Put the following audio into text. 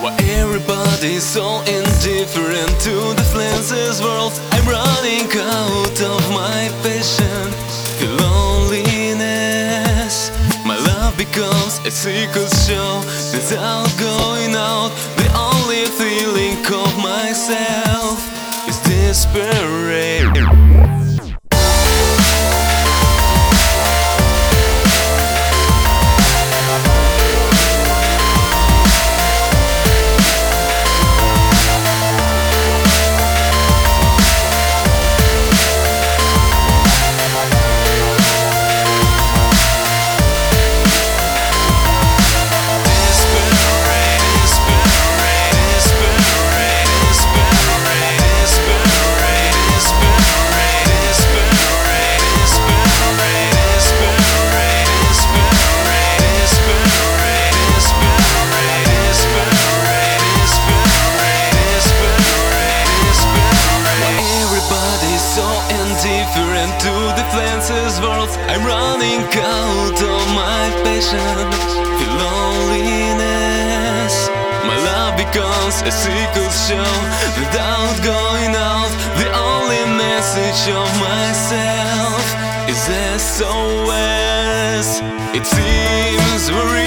Why everybody's so indifferent to the flances world I'm running out of my passion Feel loneliness My love becomes a secret show. Without going out. The only feeling of myself Is desperate the world. I'm running out of my passion Feel loneliness. My love becomes a secret show. Without going out. The only message of myself Is SOS It seems very